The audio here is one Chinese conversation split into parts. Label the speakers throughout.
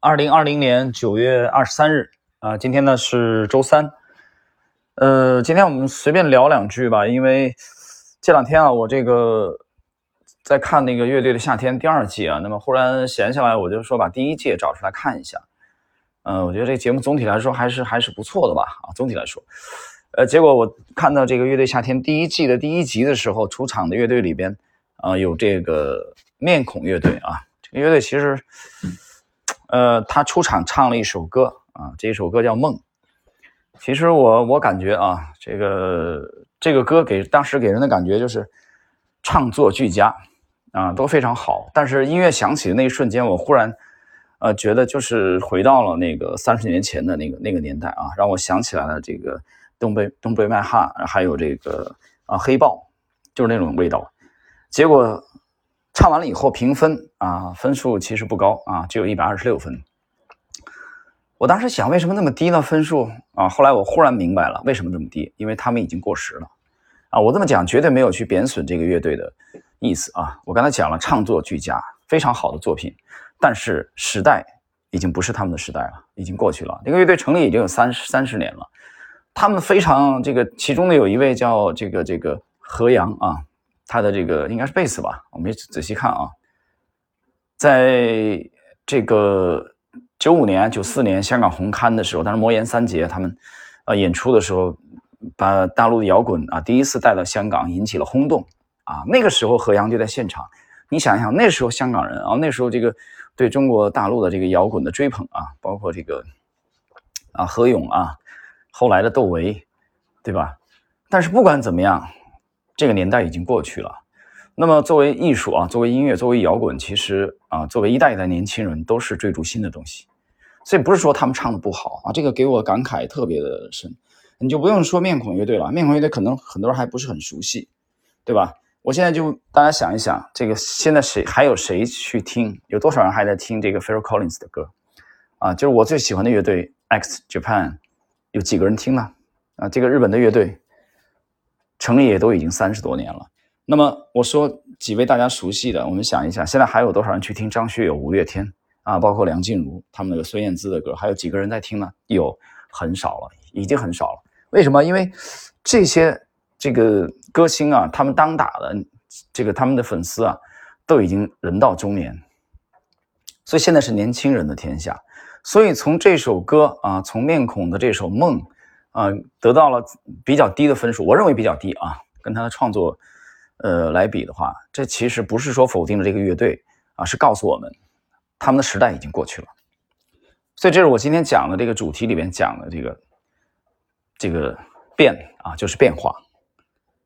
Speaker 1: 二零二零年九月二十三日啊，今天呢是周三。呃，今天我们随便聊两句吧，因为这两天啊，我这个在看那个乐队的夏天第二季啊，那么忽然闲下来，我就说把第一季找出来看一下。嗯，我觉得这节目总体来说还是还是不错的吧啊，总体来说。呃，结果我看到这个乐队夏天第一季的第一集的时候，出场的乐队里边啊有这个面孔乐队啊。这个乐队其实，呃，他出场唱了一首歌啊，这一首歌叫《梦》。其实我我感觉啊，这个这个歌给当时给人的感觉就是唱作俱佳啊，都非常好。但是音乐响起的那一瞬间，我忽然呃觉得就是回到了那个三十年前的那个那个年代啊，让我想起来了这个东北东北麦汉，还有这个啊黑豹，就是那种味道。结果。唱完了以后评分啊，分数其实不高啊，只有一百二十六分。我当时想，为什么那么低呢？分数啊，后来我忽然明白了为什么这么低，因为他们已经过时了啊。我这么讲绝对没有去贬损这个乐队的意思啊。我刚才讲了，唱作俱佳，非常好的作品，但是时代已经不是他们的时代了，已经过去了。这个乐队成立已经有三十三十年了，他们非常这个，其中的有一位叫这个这个何阳啊。他的这个应该是贝斯吧，我没仔细看啊。在这个九五年、九四年香港红磡的时候，当时魔岩三杰他们呃演出的时候，把大陆的摇滚啊第一次带到香港，引起了轰动啊。那个时候何阳就在现场，你想一想，那时候香港人啊，那时候这个对中国大陆的这个摇滚的追捧啊，包括这个啊何勇啊，后来的窦唯，对吧？但是不管怎么样。这个年代已经过去了，那么作为艺术啊，作为音乐，作为摇滚，其实啊，作为一代一代年轻人，都是追逐新的东西，所以不是说他们唱的不好啊，这个给我感慨特别的深。你就不用说面孔乐队了，面孔乐队可能很多人还不是很熟悉，对吧？我现在就大家想一想，这个现在谁还有谁去听？有多少人还在听这个 Phil Collins 的歌？啊，就是我最喜欢的乐队 X Japan，有几个人听呢？啊，这个日本的乐队。成立也都已经三十多年了。那么我说几位大家熟悉的，我们想一想，现在还有多少人去听张学友、五月天啊？包括梁静茹他们那个孙燕姿的歌，还有几个人在听呢？有很少了，已经很少了。为什么？因为这些这个歌星啊，他们当打的这个他们的粉丝啊，都已经人到中年，所以现在是年轻人的天下。所以从这首歌啊，从面孔的这首梦。啊，得到了比较低的分数，我认为比较低啊。跟他的创作，呃来比的话，这其实不是说否定了这个乐队啊，是告诉我们他们的时代已经过去了。所以这是我今天讲的这个主题里面讲的这个这个变啊，就是变化，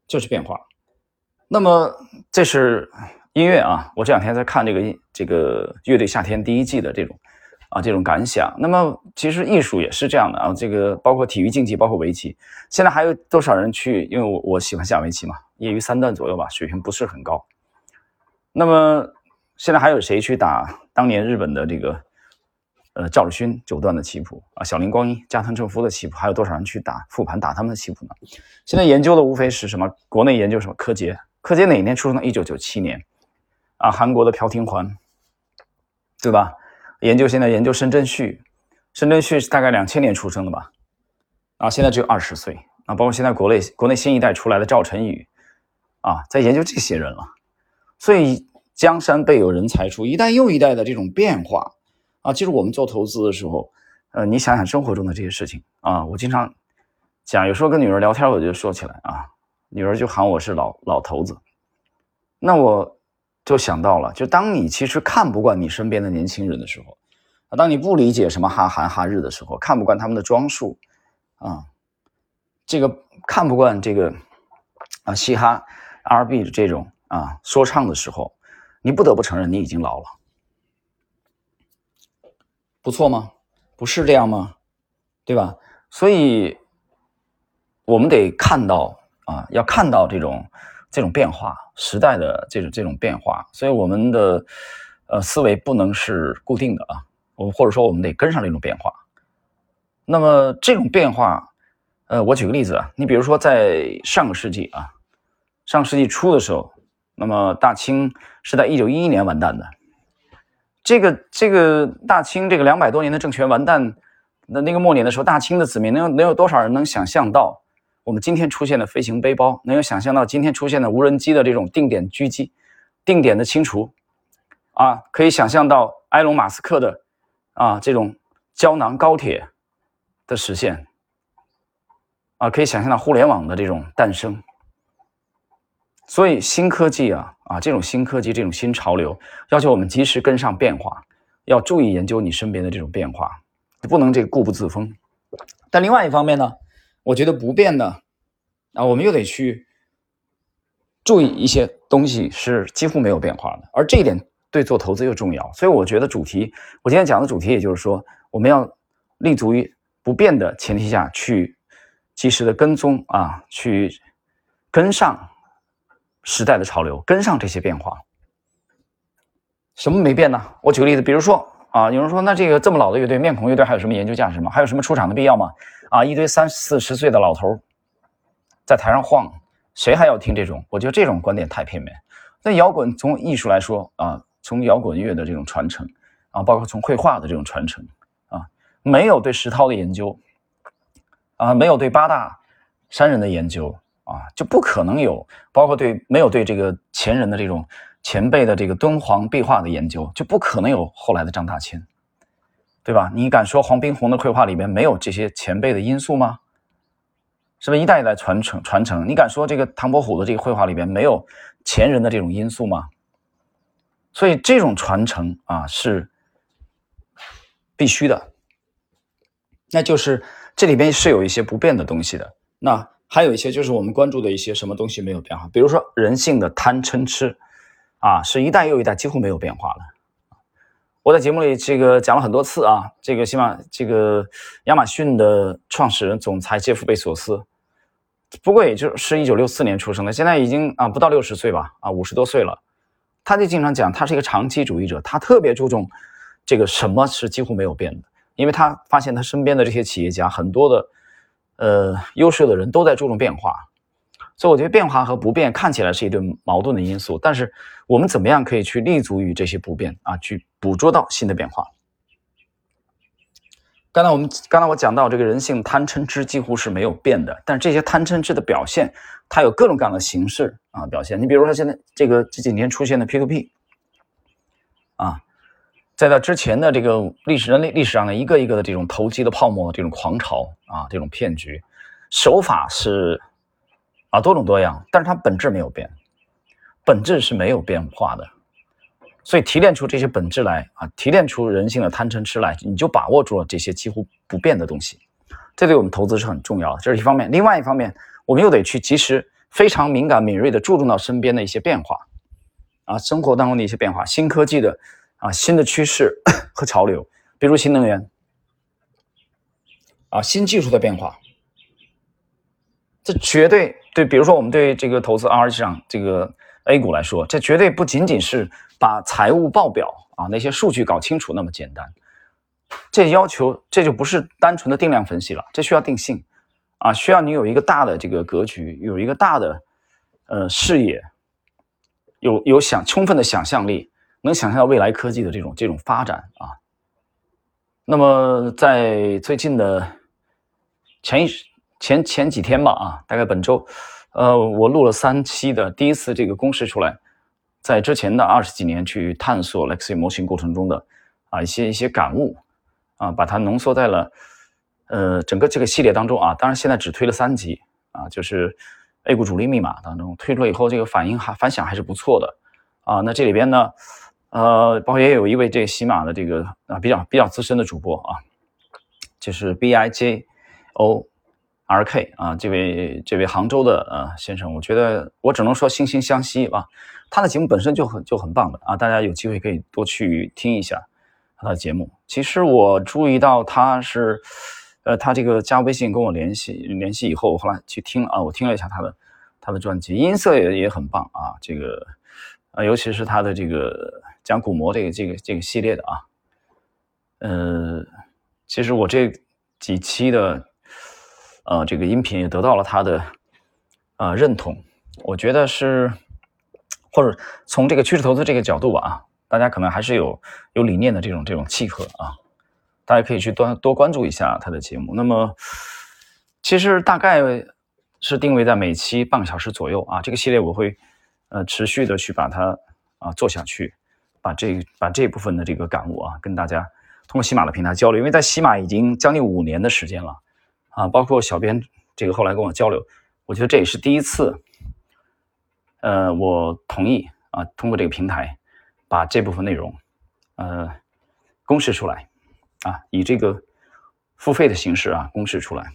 Speaker 1: 就是变化。那么这是音乐啊，我这两天在看这个这个乐队夏天第一季的这种。啊，这种感想。那么，其实艺术也是这样的啊。这个包括体育竞技，包括围棋。现在还有多少人去？因为我我喜欢下围棋嘛，业余三段左右吧，水平不是很高。那么现在还有谁去打当年日本的这个呃赵日勋九段的棋谱啊？小林光一、加藤正夫的棋谱，还有多少人去打复盘打他们的棋谱呢？现在研究的无非是什么？国内研究什么？柯洁，柯洁哪年出生的？一九九七年啊，韩国的朴廷桓，对吧？研究现在研究申真旭，申真旭是大概两千年出生的吧，啊，现在只有二十岁啊，包括现在国内国内新一代出来的赵晨宇，啊，在研究这些人了，所以江山辈有人才出，一代又一代的这种变化啊，其实我们做投资的时候，呃，你想想生活中的这些事情啊，我经常讲，有时候跟女儿聊天，我就说起来啊，女儿就喊我是老老头子，那我。就想到了，就当你其实看不惯你身边的年轻人的时候，啊，当你不理解什么哈韩哈日的时候，看不惯他们的装束，啊，这个看不惯这个啊嘻哈 R&B 的这种啊说唱的时候，你不得不承认你已经老了，不错吗？不是这样吗？对吧？所以我们得看到啊，要看到这种。这种变化，时代的这种这种变化，所以我们的呃思维不能是固定的啊，我或者说我们得跟上这种变化。那么这种变化，呃，我举个例子啊，你比如说在上个世纪啊，上世纪初的时候，那么大清是在一九一一年完蛋的，这个这个大清这个两百多年的政权完蛋，那那个末年的时候，大清的子民能有能有多少人能想象到我们今天出现的飞行背包，能有想象到今天出现的无人机的这种定点狙击、定点的清除，啊，可以想象到埃隆·马斯克的啊这种胶囊高铁的实现，啊，可以想象到互联网的这种诞生。所以新科技啊啊，这种新科技，这种新潮流，要求我们及时跟上变化，要注意研究你身边的这种变化，不能这个固步自封。但另外一方面呢，我觉得不变的啊，我们又得去注意一些东西是几乎没有变化的，而这一点对做投资又重要。所以我觉得主题，我今天讲的主题，也就是说，我们要立足于不变的前提下去及时的跟踪啊，去跟上。时代的潮流，跟上这些变化。什么没变呢？我举个例子，比如说啊，有人说，那这个这么老的乐队，面孔乐队还有什么研究价值吗？还有什么出场的必要吗？啊，一堆三四十岁的老头在台上晃，谁还要听这种？我觉得这种观点太片面。那摇滚从艺术来说啊，从摇滚乐的这种传承啊，包括从绘画的这种传承啊，没有对石涛的研究啊，没有对八大山人的研究。啊，就不可能有，包括对没有对这个前人的这种前辈的这个敦煌壁画的研究，就不可能有后来的张大千，对吧？你敢说黄宾虹的绘画里面没有这些前辈的因素吗？是不是一代一代传承传承？你敢说这个唐伯虎的这个绘画里边没有前人的这种因素吗？所以这种传承啊是必须的，那就是这里边是有一些不变的东西的。那。还有一些就是我们关注的一些什么东西没有变化，比如说人性的贪嗔痴，啊，是一代又一代几乎没有变化的。我在节目里这个讲了很多次啊，这个希望这个亚马逊的创始人总裁杰夫贝索斯，不过也就是一九六四年出生的，现在已经啊不到六十岁吧，啊五十多岁了，他就经常讲他是一个长期主义者，他特别注重这个什么是几乎没有变的，因为他发现他身边的这些企业家很多的。呃，优秀的人都在注重变化，所以我觉得变化和不变看起来是一对矛盾的因素。但是我们怎么样可以去立足于这些不变啊，去捕捉到新的变化？刚才我们刚才我讲到这个人性贪嗔痴几乎是没有变的，但这些贪嗔痴的表现，它有各种各样的形式啊表现。你比如说现在这个这几年出现的 P to P 啊。在它之前的这个历史人类历史上的一个一个的这种投机的泡沫这种狂潮啊，这种骗局手法是啊多种多样，但是它本质没有变，本质是没有变化的。所以提炼出这些本质来啊，提炼出人性的贪嗔痴来，你就把握住了这些几乎不变的东西。这对我们投资是很重要的，这是一方面。另外一方面，我们又得去及时、非常敏感、敏锐的注重到身边的一些变化啊，生活当中的一些变化，新科技的。啊，新的趋势和潮流，比如新能源，啊，新技术的变化，这绝对对。比如说，我们对这个投资 R 市场这个 A 股来说，这绝对不仅仅是把财务报表啊那些数据搞清楚那么简单。这要求这就不是单纯的定量分析了，这需要定性啊，需要你有一个大的这个格局，有一个大的呃视野，有有想充分的想象力。能想象到未来科技的这种这种发展啊，那么在最近的前一前前几天吧啊，大概本周，呃，我录了三期的第一次这个公式出来，在之前的二十几年去探索 Lexi 模型过程中的啊一些一些感悟啊，把它浓缩在了呃整个这个系列当中啊，当然现在只推了三集啊，就是 A 股主力密码当中推出了以后，这个反应还反响还是不错的啊，那这里边呢。呃，包括也有一位这个喜马的这个啊比较比较资深的主播啊，就是 B I J O R K 啊，这位这位杭州的呃先生，我觉得我只能说惺惺相惜啊，他的节目本身就很就很棒的啊，大家有机会可以多去听一下他的节目。其实我注意到他是，呃，他这个加微信跟我联系联系以后，我后来去听了啊，我听了一下他的他的专辑，音色也也很棒啊，这个啊，尤其是他的这个。讲鼓膜这个这个这个系列的啊，呃，其实我这几期的呃这个音频也得到了他的呃认同，我觉得是或者从这个趋势投资这个角度吧啊，大家可能还是有有理念的这种这种契合啊，大家可以去多多关注一下他的节目。那么，其实大概是定位在每期半个小时左右啊，这个系列我会呃持续的去把它啊做下去，把这把这部分的这个感悟啊跟大家通过喜马的平台交流，因为在喜马已经将近五年的时间了啊，包括小编这个后来跟我交流，我觉得这也是第一次。呃，我同意啊，通过这个平台把这部分内容呃公示出来啊，以这个付费的形式啊公示出来。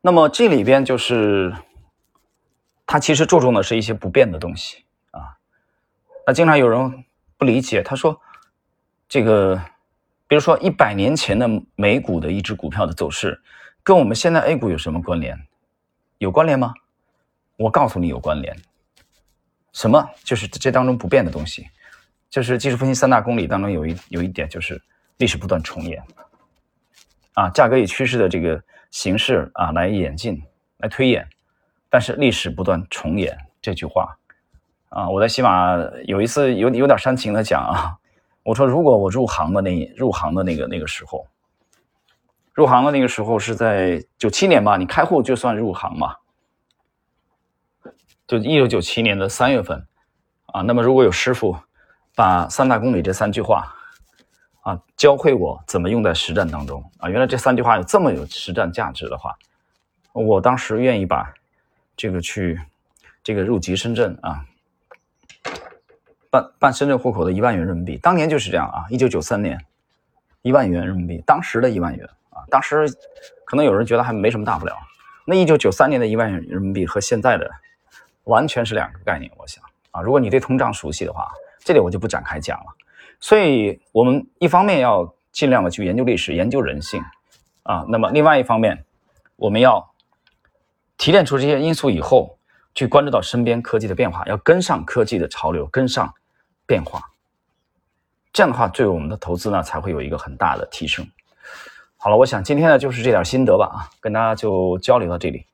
Speaker 1: 那么这里边就是他其实注重的是一些不变的东西啊。那经常有人不理解，他说这个，比如说一百年前的美股的一只股票的走势，跟我们现在 A 股有什么关联？有关联吗？我告诉你有关联，什么？就是这当中不变的东西，就是技术分析三大公理当中有一有一点就是历史不断重演，啊，价格以趋势的这个形式啊来演进来推演，但是历史不断重演这句话，啊，我在喜马有一次有有点煽情的讲啊，我说如果我入行的那入行的那个那个时候，入行的那个时候是在九七年吧，你开户就算入行嘛。就一九九七年的三月份，啊，那么如果有师傅把三大公理这三句话，啊，教会我怎么用在实战当中，啊，原来这三句话有这么有实战价值的话，我当时愿意把这个去这个入籍深圳啊，办办深圳户口的一万元人民币，当年就是这样啊，一九九三年一万元人民币，当时的一万元啊，当时可能有人觉得还没什么大不了，那一九九三年的一万元人民币和现在的。完全是两个概念，我想啊，如果你对通胀熟悉的话，这里我就不展开讲了。所以，我们一方面要尽量的去研究历史、研究人性，啊，那么另外一方面，我们要提炼出这些因素以后，去关注到身边科技的变化，要跟上科技的潮流，跟上变化。这样的话，对我们的投资呢，才会有一个很大的提升。好了，我想今天呢，就是这点心得吧，啊，跟大家就交流到这里。